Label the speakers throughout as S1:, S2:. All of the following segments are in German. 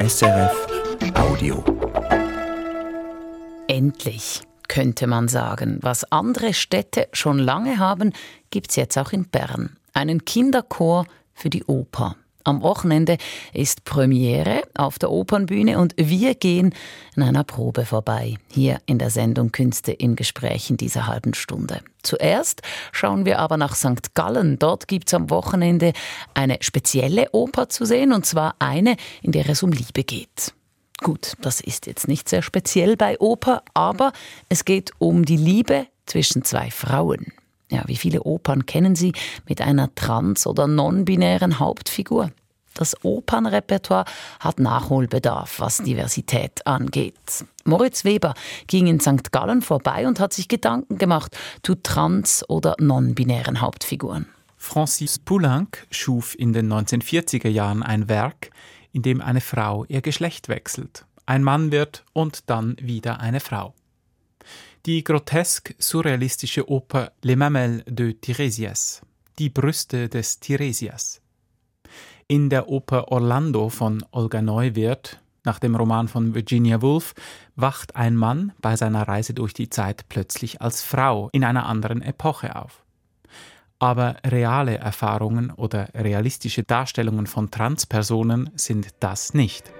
S1: SRF Audio.
S2: Endlich könnte man sagen. Was andere Städte schon lange haben, gibt es jetzt auch in Bern. Einen Kinderchor für die Oper. Am Wochenende ist Premiere auf der Opernbühne und wir gehen an einer Probe vorbei, hier in der Sendung Künste in dieser halben Stunde. Zuerst schauen wir aber nach St. Gallen. Dort gibt es am Wochenende eine spezielle Oper zu sehen, und zwar eine, in der es um Liebe geht. Gut, das ist jetzt nicht sehr speziell bei Oper, aber es geht um die Liebe zwischen zwei Frauen. Ja, wie viele Opern kennen Sie mit einer trans- oder non-binären Hauptfigur? Das Opernrepertoire hat Nachholbedarf, was Diversität angeht. Moritz Weber ging in St. Gallen vorbei und hat sich Gedanken gemacht zu trans- oder non-binären Hauptfiguren.
S3: Francis Poulenc schuf in den 1940er Jahren ein Werk, in dem eine Frau ihr Geschlecht wechselt, ein Mann wird und dann wieder eine Frau die grotesk surrealistische Oper Les Mamelles de Tiresias, die Brüste des Tiresias. In der Oper Orlando von Olga Neuwirth, nach dem Roman von Virginia Woolf, wacht ein Mann bei seiner Reise durch die Zeit plötzlich als Frau in einer anderen Epoche auf. Aber reale Erfahrungen oder realistische Darstellungen von Transpersonen sind das nicht.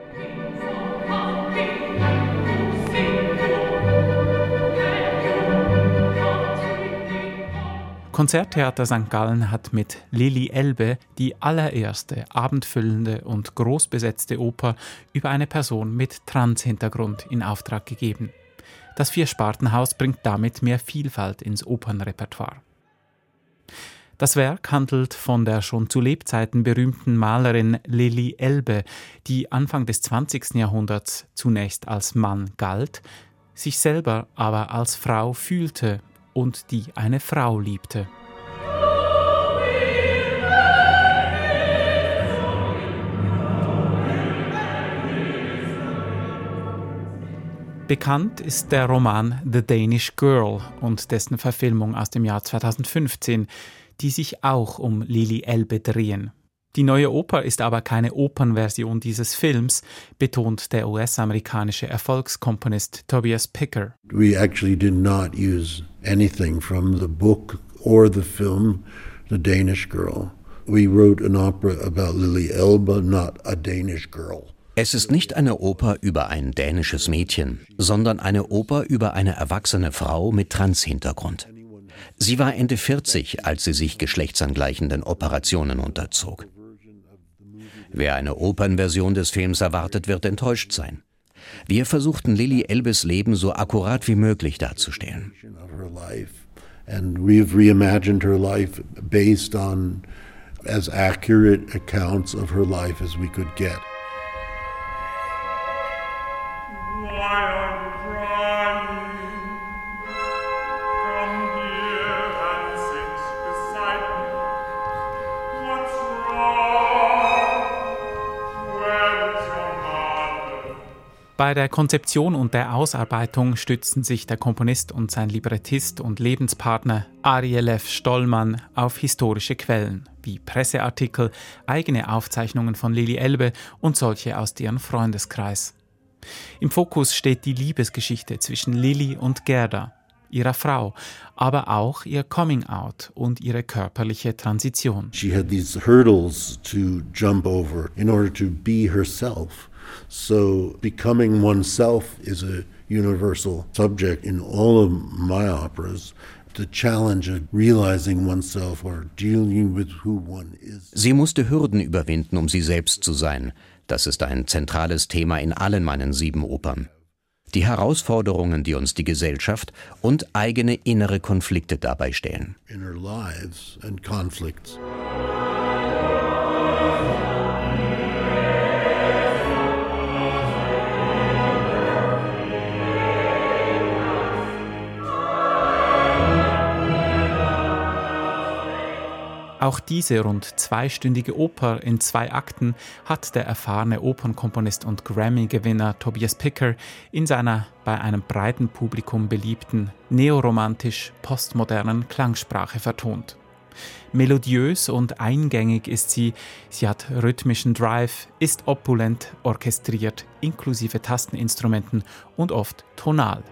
S3: Konzerttheater St. Gallen hat mit Lili Elbe die allererste abendfüllende und großbesetzte Oper über eine Person mit Trans-Hintergrund in Auftrag gegeben. Das Vierspartenhaus bringt damit mehr Vielfalt ins Opernrepertoire. Das Werk handelt von der schon zu Lebzeiten berühmten Malerin Lili Elbe, die Anfang des 20. Jahrhunderts zunächst als Mann galt, sich selber aber als Frau fühlte und die eine Frau liebte. Bekannt ist der Roman The Danish Girl und dessen Verfilmung aus dem Jahr 2015, die sich auch um Lili Elbe drehen. Die neue Oper ist aber keine Opernversion dieses Films, betont der US-amerikanische Erfolgskomponist Tobias Picker.
S4: We actually did not use anything from the book or the film The Danish Girl. We wrote an opera about Lily Elba, not a Danish girl.
S5: Es ist nicht eine Oper über ein dänisches Mädchen, sondern eine Oper über eine erwachsene Frau mit Trans-Hintergrund. Sie war Ende 40, als sie sich geschlechtsangleichenden Operationen unterzog. Wer eine Opernversion des Films erwartet, wird enttäuscht sein. Wir versuchten Lily Elbes Leben so akkurat wie möglich darzustellen.
S4: And we've reimagined her life based on as accurate accounts of her life as we could get.
S3: Bei der Konzeption und der Ausarbeitung stützten sich der Komponist und sein Librettist und Lebenspartner Ariel F. Stollmann auf historische Quellen, wie Presseartikel, eigene Aufzeichnungen von Lili Elbe und solche aus deren Freundeskreis. Im Fokus steht die Liebesgeschichte zwischen Lili und Gerda, ihrer Frau, aber auch ihr Coming Out und ihre körperliche Transition.
S4: She had these hurdles to jump over in order to be herself. So becoming oneself is a universal subject in all of my operas. The challenge of realizing oneself or dealing with who one is.
S5: Sie musste Hürden überwinden, um sie selbst zu sein. Das ist ein zentrales Thema in allen meinen sieben Opern. Die Herausforderungen, die uns die Gesellschaft und eigene innere Konflikte dabei stellen.
S4: Inner lives and conflicts.
S3: Auch diese rund zweistündige Oper in zwei Akten hat der erfahrene Opernkomponist und Grammy-Gewinner Tobias Picker in seiner bei einem breiten Publikum beliebten neoromantisch-postmodernen Klangsprache vertont. Melodiös und eingängig ist sie, sie hat rhythmischen Drive, ist opulent orchestriert, inklusive Tasteninstrumenten und oft tonal.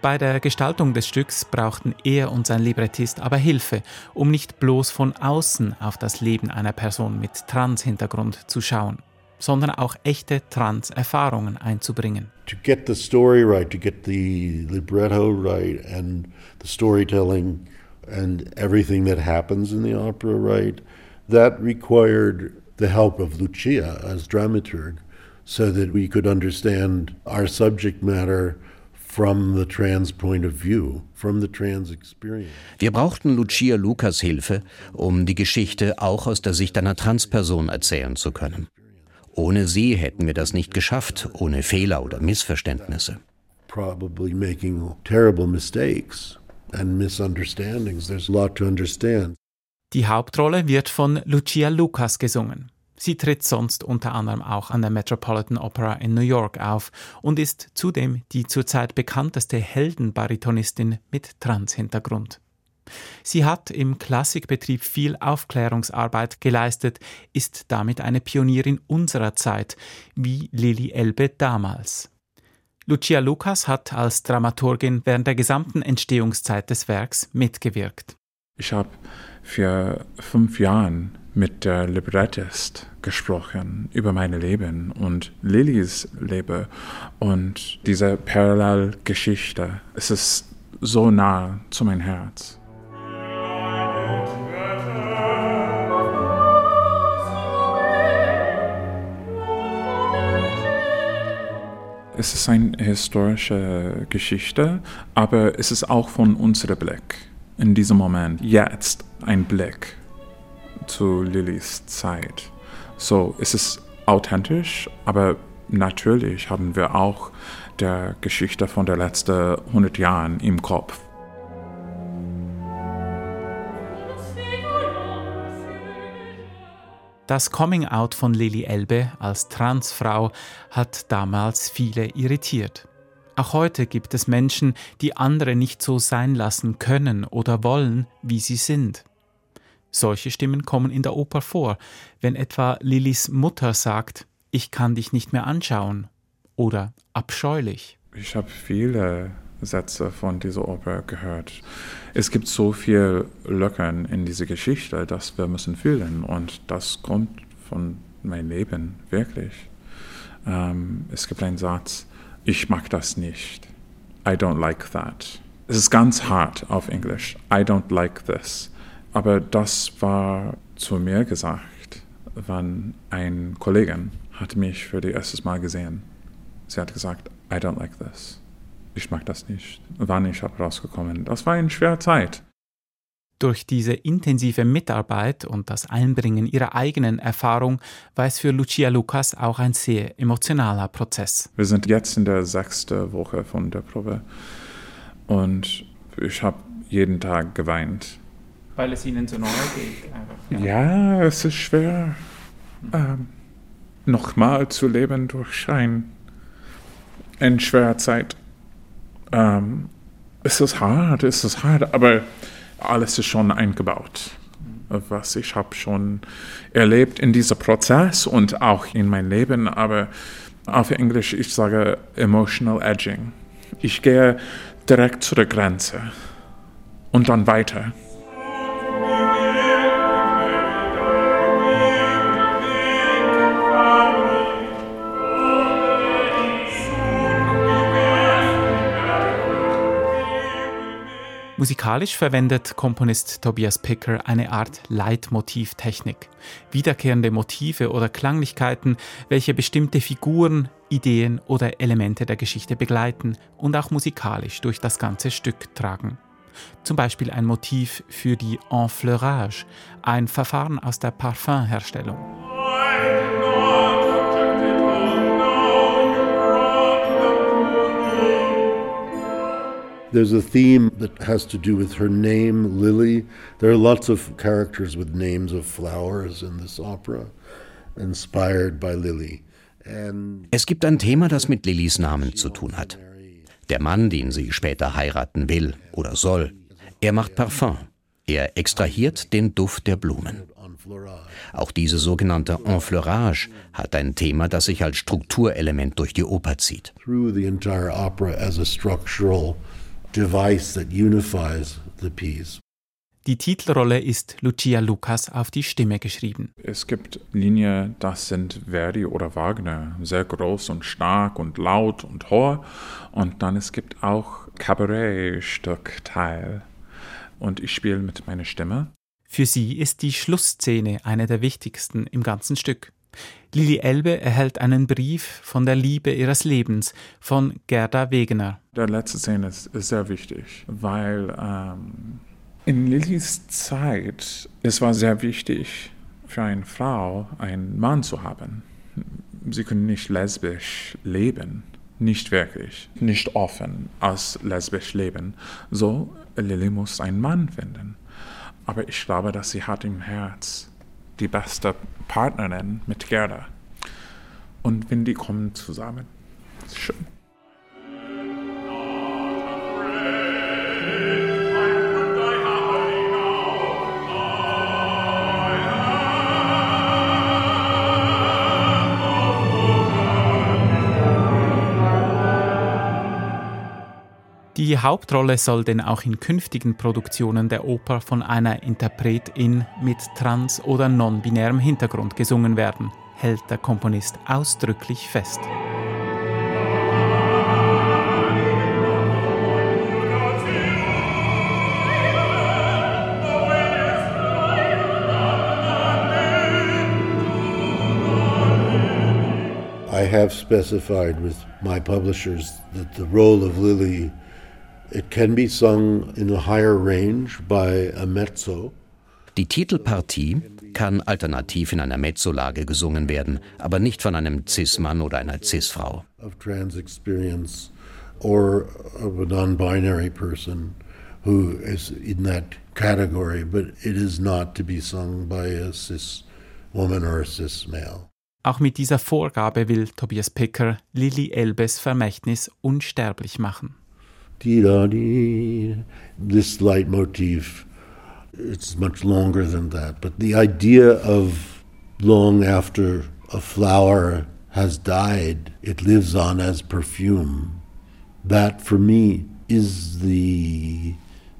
S3: Bei der Gestaltung des Stücks brauchten er und sein Librettist aber Hilfe, um nicht bloß von außen auf das Leben einer Person mit Trans-Hintergrund zu schauen, sondern auch echte Trans-Erfahrungen einzubringen.
S4: To get the story right, to get the libretto right and the storytelling and everything that happens in the opera right, that required the help of Lucia as dramaturg so that we could understand our subject matter from the trans point of view, from the trans experience.
S5: Wir brauchten Lucia Lukas Hilfe, um die Geschichte auch aus der Sicht einer Transperson erzählen zu können. Ohne sie hätten wir das nicht geschafft, ohne Fehler oder Missverständnisse.
S4: Probably making terrible mistakes and misunderstandings. There's a lot to understand.
S3: Die Hauptrolle wird von Lucia Lucas gesungen. Sie tritt sonst unter anderem auch an der Metropolitan Opera in New York auf und ist zudem die zurzeit bekannteste Heldenbaritonistin mit Trans-Hintergrund. Sie hat im Klassikbetrieb viel Aufklärungsarbeit geleistet, ist damit eine Pionierin unserer Zeit, wie Lili Elbe damals. Lucia Lucas hat als Dramaturgin während der gesamten Entstehungszeit des Werks mitgewirkt.
S6: Ich habe für fünf Jahren mit der Librettist gesprochen über mein Leben und Lillys Leben und diese Parallelgeschichte. Es ist so nah zu meinem Herz. Es ist eine historische Geschichte, aber es ist auch von unserem Blick in diesem Moment, jetzt ein Blick zu Lillys Zeit. So, es ist authentisch, aber natürlich haben wir auch der Geschichte von der letzten 100 Jahren im Kopf.
S3: Das Coming-out von Lili Elbe als Transfrau hat damals viele irritiert. Auch heute gibt es Menschen, die andere nicht so sein lassen können oder wollen, wie sie sind. Solche Stimmen kommen in der Oper vor, wenn etwa Lillys Mutter sagt, ich kann dich nicht mehr anschauen oder abscheulich.
S6: Ich habe viele Sätze von dieser Oper gehört. Es gibt so viel Löckern in dieser Geschichte, dass wir müssen fühlen und das kommt von meinem Leben wirklich. Ähm, es gibt einen Satz, ich mag das nicht. I don't like that. Es ist ganz hart auf Englisch. I don't like this. Aber das war zu mir gesagt, wann ein Kollege hat mich für das erste Mal gesehen. Sie hat gesagt, I don't like this. Ich mag das nicht. Wann ich habe rausgekommen. Das war eine schwere Zeit.
S3: Durch diese intensive Mitarbeit und das Einbringen ihrer eigenen Erfahrung war es für Lucia Lucas auch ein sehr emotionaler Prozess.
S6: Wir sind jetzt in der sechsten Woche von der Probe und ich habe jeden Tag geweint
S3: weil es ihnen so nahe geht.
S6: Einfach, ja. ja. es ist schwer, ähm, nochmal zu leben durch ein, eine schwere Zeit. Ähm, es ist hart, es ist hart, aber alles ist schon eingebaut. Was ich habe schon erlebt in diesem Prozess und auch in mein Leben, aber auf Englisch ich sage emotional edging. Ich gehe direkt zu der Grenze und dann weiter.
S3: Musikalisch verwendet Komponist Tobias Picker eine Art Leitmotivtechnik. Wiederkehrende Motive oder Klanglichkeiten, welche bestimmte Figuren, Ideen oder Elemente der Geschichte begleiten und auch musikalisch durch das ganze Stück tragen. Zum Beispiel ein Motiv für die Enfleurage, ein Verfahren aus der Parfumherstellung.
S4: There's a theme that has to do with her name, Lily. There are lots of characters with names of flowers in this opera, inspired by Lily.
S5: Es gibt ein Thema, das mit Lillys Namen zu tun hat. Der Mann, den sie später heiraten will oder soll, er macht Parfum. Er extrahiert den Duft der Blumen. Auch diese sogenannte Enfleurage hat ein Thema, das sich als Strukturelement durch die Oper zieht.
S4: Through the entire opera as a structural device that unifies the piece.
S3: Die Titelrolle ist Lucia Lucas auf die Stimme geschrieben.
S6: Es gibt Linien, das sind Verdi oder Wagner, sehr groß und stark und laut und hoch. Und dann es gibt auch Kabarettstückteil. Und ich spiele mit meiner Stimme.
S3: Für sie ist die Schlussszene eine der wichtigsten im ganzen Stück. Lili Elbe erhält einen Brief von der Liebe ihres Lebens von Gerda Wegener.
S6: Der letzte Szene ist, ist sehr wichtig, weil ähm, in Lillys Zeit es war sehr wichtig für eine Frau einen Mann zu haben. Sie können nicht lesbisch leben, nicht wirklich, nicht offen als lesbisch leben. So Lilly muss einen Mann finden. Aber ich glaube, dass sie hat im Herz die beste Partnerin mit Gerda. Und wenn die kommen zusammen, schön.
S3: Die Hauptrolle soll denn auch in künftigen Produktionen der Oper von einer Interpretin mit trans- oder non-binärem Hintergrund gesungen werden, hält der Komponist ausdrücklich fest.
S4: I have specified with my publishers that the role of Lily it can be sung in a higher range by a mezzo.
S5: Die Titelpartie kann alternativ in einer Mezzolage gesungen werden, aber nicht von einem Cis-Mann oder einer Cis-Frau.
S4: Of trans experience or of a non-binary person who is in that category, but it is not to be sung by a cis woman or a cis male.
S3: Auch mit dieser Vorgabe will Tobias Picker Lili Elbes Vermächtnis unsterblich machen.
S4: Dee-da-dee. This leitmotif, it's much longer than that, but the idea of long after a flower has died, it lives on as perfume. That for me is the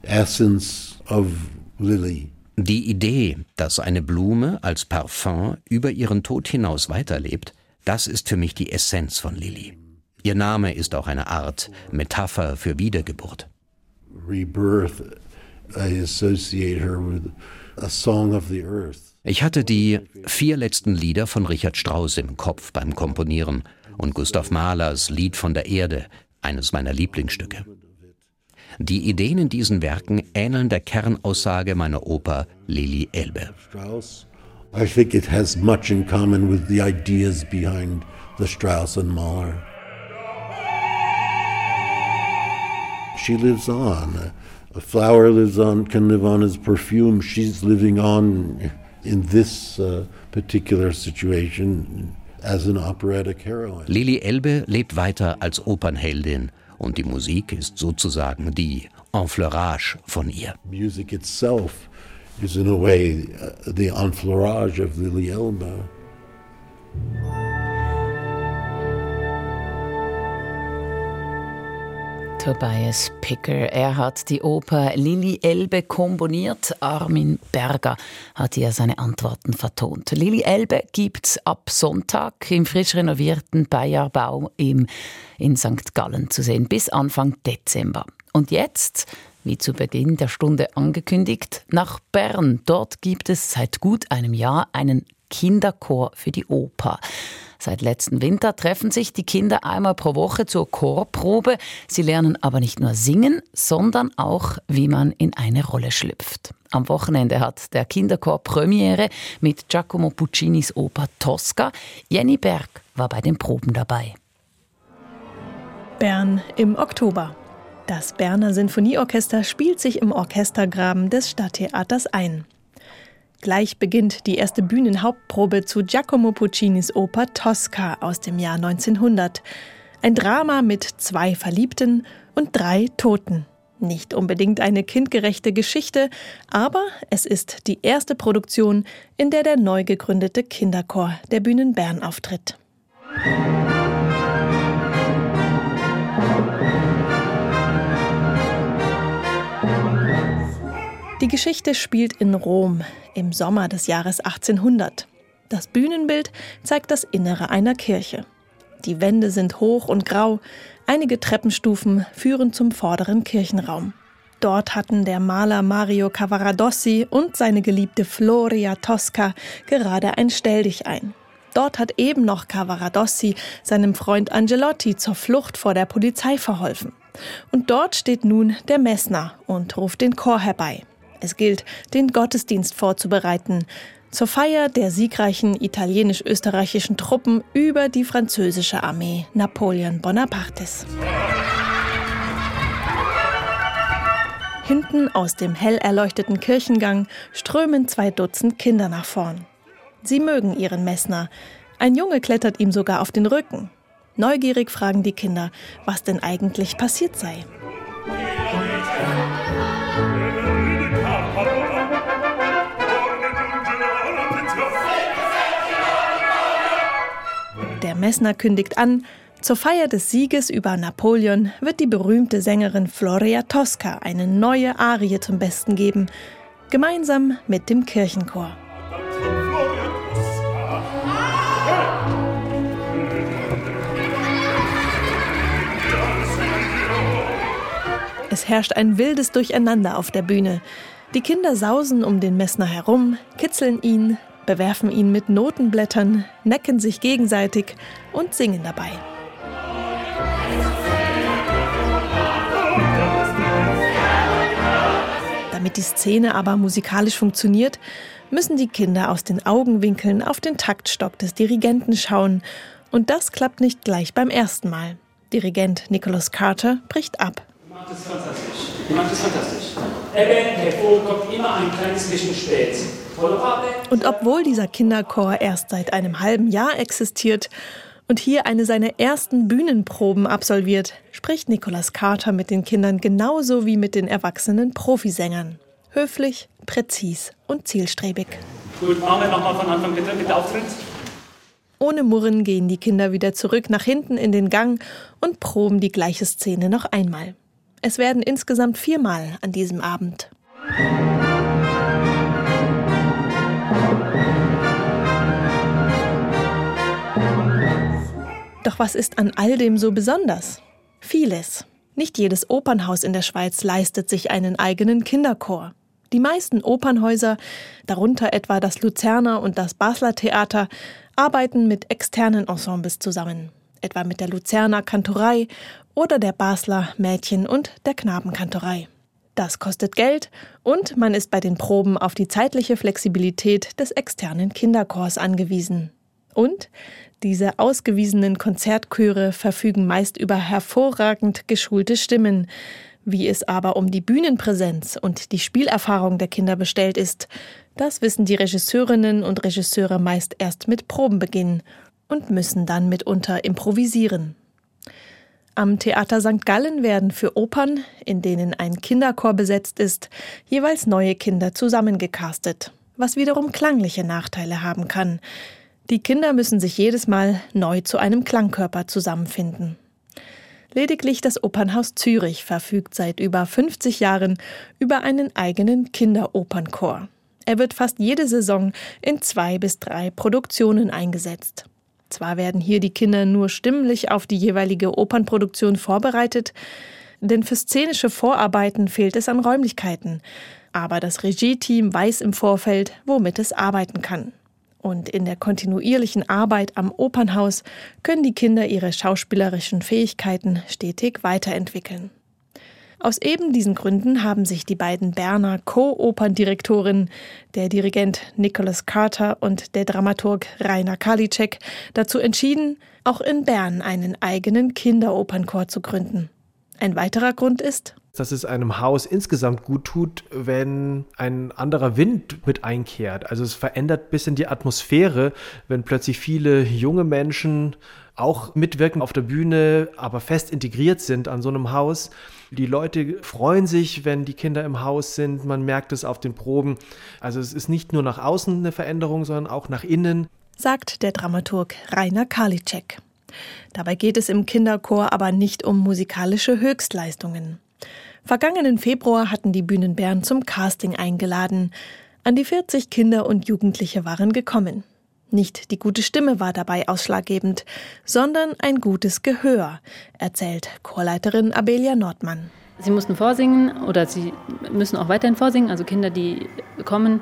S4: essence of Lily.
S5: Die Idee, dass eine Blume als Parfum über ihren Tod hinaus weiterlebt, das ist für mich die Essenz von Lilly. Ihr Name ist auch eine Art Metapher für Wiedergeburt.
S4: Rebirth, I associate her with a song of the earth.
S5: Ich hatte die vier letzten Lieder von Richard Strauss im Kopf beim Komponieren und Gustav Mahlers Lied von der Erde, eines meiner Lieblingsstücke. Die Ideen in diesen Werken ähneln der Kernaussage meiner Oper Lili Elbe.
S4: I think it has much in common with the ideas behind the Strauss and Mahler. She lives on. A flower lives on, can live on as perfume. She's living on in this uh, particular situation as an operatic heroine.
S5: Lili Elbe lebt weiter als Opernheldin und die Musik ist sozusagen die Enfleurage von ihr.
S4: Music itself is in a way uh, the enfleurage of Lily Elba.
S2: Tobias Picker. Er hat die Oper Lili Elbe komponiert. Armin Berger hat hier seine Antworten vertont. Lili Elbe gibt's ab Sonntag im frisch renovierten Bayerbau im, in St. Gallen zu sehen, bis Anfang Dezember. Und jetzt, wie zu Beginn der Stunde angekündigt, nach Bern. Dort gibt es seit gut einem Jahr einen Kinderchor für die Oper. Seit letzten Winter treffen sich die Kinder einmal pro Woche zur Chorprobe. Sie lernen aber nicht nur singen, sondern auch, wie man in eine Rolle schlüpft. Am Wochenende hat der Kinderchor Premiere mit Giacomo Puccinis Oper Tosca. Jenny Berg war bei den Proben dabei.
S7: Bern im Oktober. Das Berner Sinfonieorchester spielt sich im Orchestergraben des Stadttheaters ein. Gleich beginnt die erste Bühnenhauptprobe zu Giacomo Puccinis Oper Tosca aus dem Jahr 1900. Ein Drama mit zwei Verliebten und drei Toten. Nicht unbedingt eine kindgerechte Geschichte, aber es ist die erste Produktion, in der der neu gegründete Kinderchor der Bühnen Bern auftritt. Die Geschichte spielt in Rom im Sommer des Jahres 1800. Das Bühnenbild zeigt das Innere einer Kirche. Die Wände sind hoch und grau, einige Treppenstufen führen zum vorderen Kirchenraum. Dort hatten der Maler Mario Cavaradossi und seine geliebte Floria Tosca gerade ein Stelldich ein. Dort hat eben noch Cavaradossi seinem Freund Angelotti zur Flucht vor der Polizei verholfen. Und dort steht nun der Messner und ruft den Chor herbei. Es gilt, den Gottesdienst vorzubereiten, zur Feier der siegreichen italienisch-österreichischen Truppen über die französische Armee Napoleon Bonapartes. Hinten aus dem hell erleuchteten Kirchengang strömen zwei Dutzend Kinder nach vorn. Sie mögen ihren Messner. Ein Junge klettert ihm sogar auf den Rücken. Neugierig fragen die Kinder, was denn eigentlich passiert sei. Messner kündigt an, zur Feier des Sieges über Napoleon wird die berühmte Sängerin Floria Tosca eine neue Arie zum Besten geben, gemeinsam mit dem Kirchenchor. Es herrscht ein wildes Durcheinander auf der Bühne. Die Kinder sausen um den Messner herum, kitzeln ihn, bewerfen ihn mit Notenblättern, necken sich gegenseitig und singen dabei. Damit die Szene aber musikalisch funktioniert, müssen die Kinder aus den Augenwinkeln auf den Taktstock des Dirigenten schauen. Und das klappt nicht gleich beim ersten Mal. Dirigent Nicholas Carter bricht ab. Du machst es fantastisch. Du machst es fantastisch. Eben, hervor kommt immer ein kleines bisschen spät. Und obwohl dieser Kinderchor erst seit einem halben Jahr existiert und hier eine seiner ersten Bühnenproben absolviert, spricht Nicholas Carter mit den Kindern genauso wie mit den erwachsenen Profisängern. Höflich, präzis und zielstrebig. Gut, machen wir nochmal von Anfang bitte mit Auftritt. Ohne Murren gehen die Kinder wieder zurück nach hinten in den Gang und proben die gleiche Szene noch einmal. Es werden insgesamt viermal an diesem Abend. Was ist an all dem so besonders? Vieles. Nicht jedes Opernhaus in der Schweiz leistet sich einen eigenen Kinderchor. Die meisten Opernhäuser, darunter etwa das Luzerner und das Basler Theater, arbeiten mit externen Ensembles zusammen, etwa mit der Luzerner Kantorei oder der Basler Mädchen- und der Knabenkantorei. Das kostet Geld und man ist bei den Proben auf die zeitliche Flexibilität des externen Kinderchors angewiesen. Und diese ausgewiesenen Konzertchöre verfügen meist über hervorragend geschulte Stimmen. Wie es aber um die Bühnenpräsenz und die Spielerfahrung der Kinder bestellt ist, das wissen die Regisseurinnen und Regisseure meist erst mit Probenbeginn und müssen dann mitunter improvisieren. Am Theater St. Gallen werden für Opern, in denen ein Kinderchor besetzt ist, jeweils neue Kinder zusammengecastet, was wiederum klangliche Nachteile haben kann. Die Kinder müssen sich jedes Mal neu zu einem Klangkörper zusammenfinden. Lediglich das Opernhaus Zürich verfügt seit über 50 Jahren über einen eigenen Kinderopernchor. Er wird fast jede Saison in zwei bis drei Produktionen eingesetzt. Zwar werden hier die Kinder nur stimmlich auf die jeweilige Opernproduktion vorbereitet, denn für szenische Vorarbeiten fehlt es an Räumlichkeiten, aber das Regie-Team weiß im Vorfeld, womit es arbeiten kann. Und in der kontinuierlichen Arbeit am Opernhaus können die Kinder ihre schauspielerischen Fähigkeiten stetig weiterentwickeln. Aus eben diesen Gründen haben sich die beiden Berner Co-Operndirektoren, der Dirigent Nicholas Carter und der Dramaturg Rainer Karliczek, dazu entschieden, auch in Bern einen eigenen Kinderopernchor zu gründen. Ein weiterer Grund ist,
S8: dass es einem Haus insgesamt gut tut, wenn ein anderer Wind mit einkehrt. Also es verändert ein bisschen die Atmosphäre, wenn plötzlich viele junge Menschen auch mitwirken auf der Bühne, aber fest integriert sind an so einem Haus. Die Leute freuen sich, wenn die Kinder im Haus sind. Man merkt es auf den Proben. Also es ist nicht nur nach außen eine Veränderung, sondern auch nach innen.
S7: Sagt der Dramaturg Rainer Karliczek. Dabei geht es im Kinderchor aber nicht um musikalische Höchstleistungen. Vergangenen Februar hatten die Bühnen Bern zum Casting eingeladen. An die 40 Kinder und Jugendliche waren gekommen. Nicht die gute Stimme war dabei ausschlaggebend, sondern ein gutes Gehör, erzählt Chorleiterin Abelia Nordmann.
S9: Sie mussten vorsingen oder sie müssen auch weiterhin vorsingen. Also Kinder, die kommen,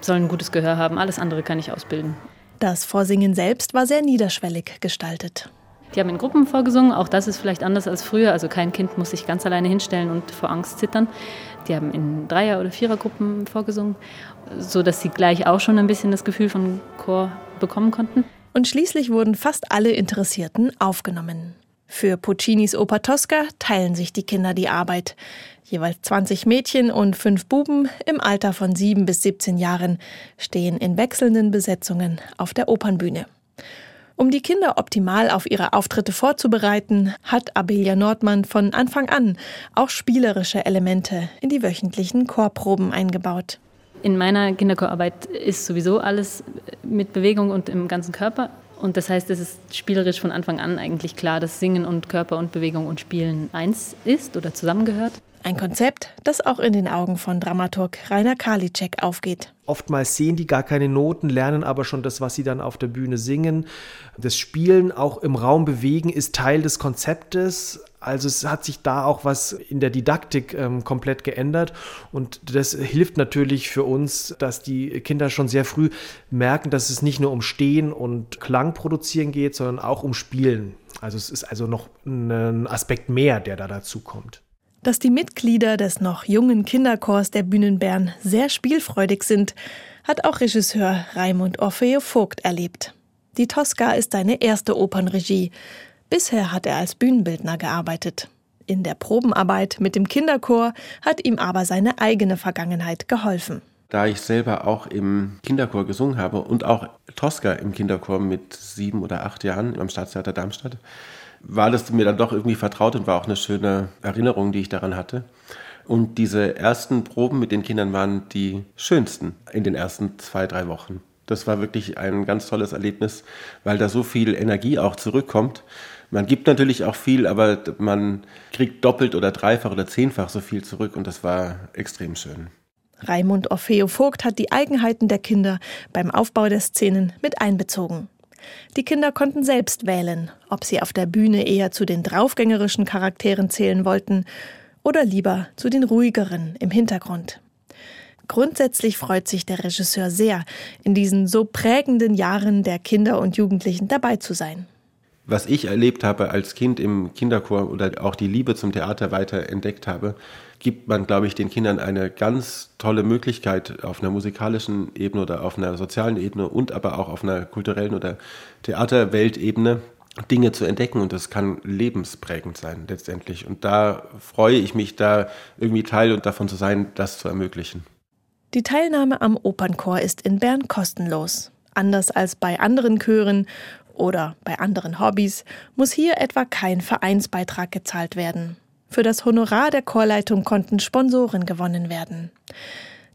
S9: sollen ein gutes Gehör haben. Alles andere kann ich ausbilden.
S7: Das Vorsingen selbst war sehr niederschwellig gestaltet.
S9: Die haben in Gruppen vorgesungen, auch das ist vielleicht anders als früher. Also kein Kind muss sich ganz alleine hinstellen und vor Angst zittern. Die haben in Dreier- oder Vierergruppen vorgesungen, sodass sie gleich auch schon ein bisschen das Gefühl von Chor bekommen konnten.
S7: Und schließlich wurden fast alle Interessierten aufgenommen. Für Puccinis Oper Tosca teilen sich die Kinder die Arbeit. Jeweils 20 Mädchen und fünf Buben im Alter von 7 bis 17 Jahren stehen in wechselnden Besetzungen auf der Opernbühne. Um die Kinder optimal auf ihre Auftritte vorzubereiten, hat Abelia Nordmann von Anfang an auch spielerische Elemente in die wöchentlichen Chorproben eingebaut.
S9: In meiner Kinderchorarbeit ist sowieso alles mit Bewegung und im ganzen Körper. Und das heißt, es ist spielerisch von Anfang an eigentlich klar, dass Singen und Körper und Bewegung und Spielen eins ist oder zusammengehört.
S7: Ein Konzept, das auch in den Augen von Dramaturg Rainer Karliczek aufgeht.
S8: Oftmals sehen die gar keine Noten, lernen aber schon das, was sie dann auf der Bühne singen. Das Spielen, auch im Raum bewegen, ist Teil des Konzeptes. Also es hat sich da auch was in der Didaktik ähm, komplett geändert und das hilft natürlich für uns, dass die Kinder schon sehr früh merken, dass es nicht nur um Stehen und Klang produzieren geht, sondern auch um Spielen. Also es ist also noch ein Aspekt mehr, der da dazu kommt.
S7: Dass die Mitglieder des noch jungen Kinderchors der Bühnen Bern sehr spielfreudig sind, hat auch Regisseur Raimund Orfeo Vogt erlebt. Die Tosca ist seine erste Opernregie. Bisher hat er als Bühnenbildner gearbeitet. In der Probenarbeit mit dem Kinderchor hat ihm aber seine eigene Vergangenheit geholfen.
S10: Da ich selber auch im Kinderchor gesungen habe und auch Tosca im Kinderchor mit sieben oder acht Jahren am Staatstheater Darmstadt, war das mir dann doch irgendwie vertraut und war auch eine schöne Erinnerung, die ich daran hatte. Und diese ersten Proben mit den Kindern waren die schönsten in den ersten zwei, drei Wochen. Das war wirklich ein ganz tolles Erlebnis, weil da so viel Energie auch zurückkommt. Man gibt natürlich auch viel, aber man kriegt doppelt oder dreifach oder zehnfach so viel zurück und das war extrem schön.
S7: Raimund Orfeo Vogt hat die Eigenheiten der Kinder beim Aufbau der Szenen mit einbezogen. Die Kinder konnten selbst wählen, ob sie auf der Bühne eher zu den draufgängerischen Charakteren zählen wollten oder lieber zu den ruhigeren im Hintergrund. Grundsätzlich freut sich der Regisseur sehr, in diesen so prägenden Jahren der Kinder und Jugendlichen dabei zu sein.
S10: Was ich erlebt habe als Kind im Kinderchor oder auch die Liebe zum Theater weiter entdeckt habe, gibt man, glaube ich, den Kindern eine ganz tolle Möglichkeit auf einer musikalischen Ebene oder auf einer sozialen Ebene und aber auch auf einer kulturellen oder Theaterweltebene Dinge zu entdecken und das kann lebensprägend sein letztendlich. Und da freue ich mich, da irgendwie Teil und davon zu sein, das zu ermöglichen.
S7: Die Teilnahme am Opernchor ist in Bern kostenlos. Anders als bei anderen Chören oder bei anderen Hobbys muss hier etwa kein Vereinsbeitrag gezahlt werden. Für das Honorar der Chorleitung konnten Sponsoren gewonnen werden.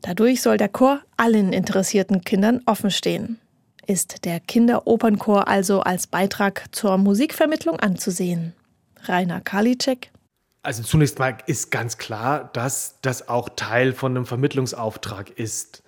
S7: Dadurch soll der Chor allen interessierten Kindern offenstehen. Ist der Kinderopernchor also als Beitrag zur Musikvermittlung anzusehen? Rainer Karliczek.
S8: Also zunächst mal ist ganz klar, dass das auch Teil von einem Vermittlungsauftrag ist.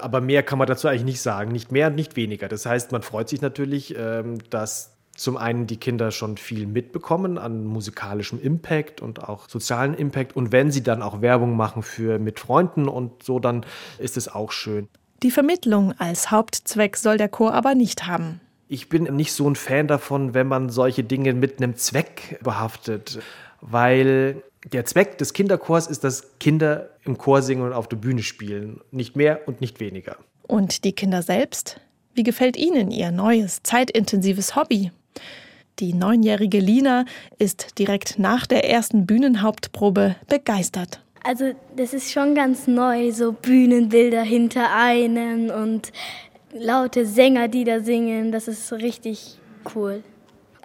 S8: Aber mehr kann man dazu eigentlich nicht sagen, nicht mehr und nicht weniger. Das heißt, man freut sich natürlich, ähm, dass zum einen die Kinder schon viel mitbekommen an musikalischem Impact und auch sozialen Impact. Und wenn sie dann auch Werbung machen für mit Freunden und so, dann ist es auch schön.
S7: Die Vermittlung als Hauptzweck soll der Chor aber nicht haben.
S8: Ich bin nicht so ein Fan davon, wenn man solche Dinge mit einem Zweck behaftet, weil der Zweck des Kinderchors ist, dass Kinder im Chor singen und auf der Bühne spielen. Nicht mehr und nicht weniger.
S7: Und die Kinder selbst? Wie gefällt Ihnen Ihr neues, zeitintensives Hobby? Die neunjährige Lina ist direkt nach der ersten Bühnenhauptprobe begeistert.
S11: Also das ist schon ganz neu, so Bühnenbilder hinter einem und laute Sänger, die da singen. Das ist richtig cool.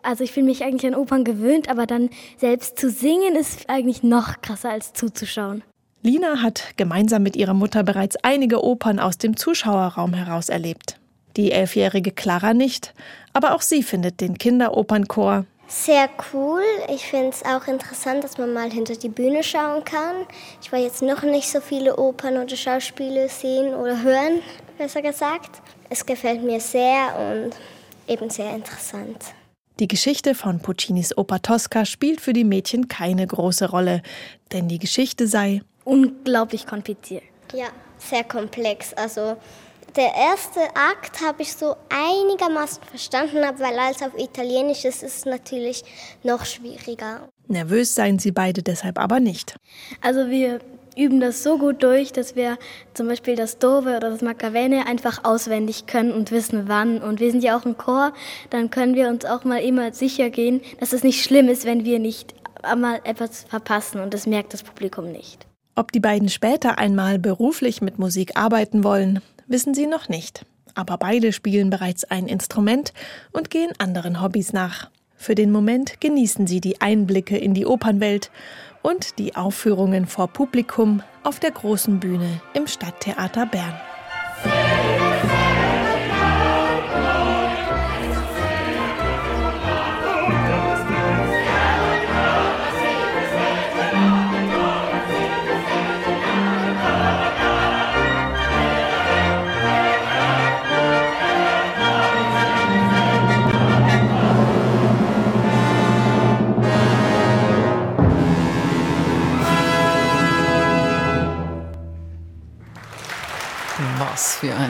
S11: Also ich bin mich eigentlich an Opern gewöhnt, aber dann selbst zu singen ist eigentlich noch krasser als zuzuschauen.
S7: Lina hat gemeinsam mit ihrer Mutter bereits einige Opern aus dem Zuschauerraum heraus erlebt. Die elfjährige Clara nicht, aber auch sie findet den Kinderopernchor
S12: sehr cool. Ich finde es auch interessant, dass man mal hinter die Bühne schauen kann. Ich war jetzt noch nicht so viele Opern oder Schauspiele sehen oder hören, besser gesagt. Es gefällt mir sehr und eben sehr interessant.
S7: Die Geschichte von Puccinis Oper Tosca spielt für die Mädchen keine große Rolle, denn die Geschichte sei
S11: unglaublich kompliziert.
S12: Ja, sehr komplex. Also der erste Akt habe ich so einigermaßen verstanden, weil als auf Italienisch ist es natürlich noch schwieriger.
S7: Nervös seien sie beide deshalb aber nicht.
S11: Also wir üben das so gut durch, dass wir zum Beispiel das Dove oder das Macarene einfach auswendig können und wissen wann. Und wir sind ja auch im Chor, dann können wir uns auch mal immer sicher gehen, dass es nicht schlimm ist, wenn wir nicht einmal etwas verpassen und das merkt das Publikum nicht.
S7: Ob die beiden später einmal beruflich mit Musik arbeiten wollen, wissen sie noch nicht. Aber beide spielen bereits ein Instrument und gehen anderen Hobbys nach. Für den Moment genießen sie die Einblicke in die Opernwelt und die Aufführungen vor Publikum auf der großen Bühne im Stadttheater Bern.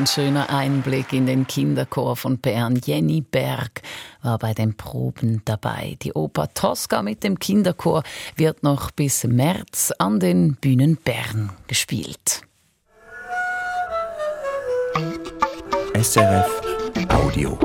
S2: Ein schöner Einblick in den Kinderchor von Bern. Jenny Berg war bei den Proben dabei. Die Oper Tosca mit dem Kinderchor wird noch bis März an den Bühnen Bern gespielt.
S1: SRF Audio.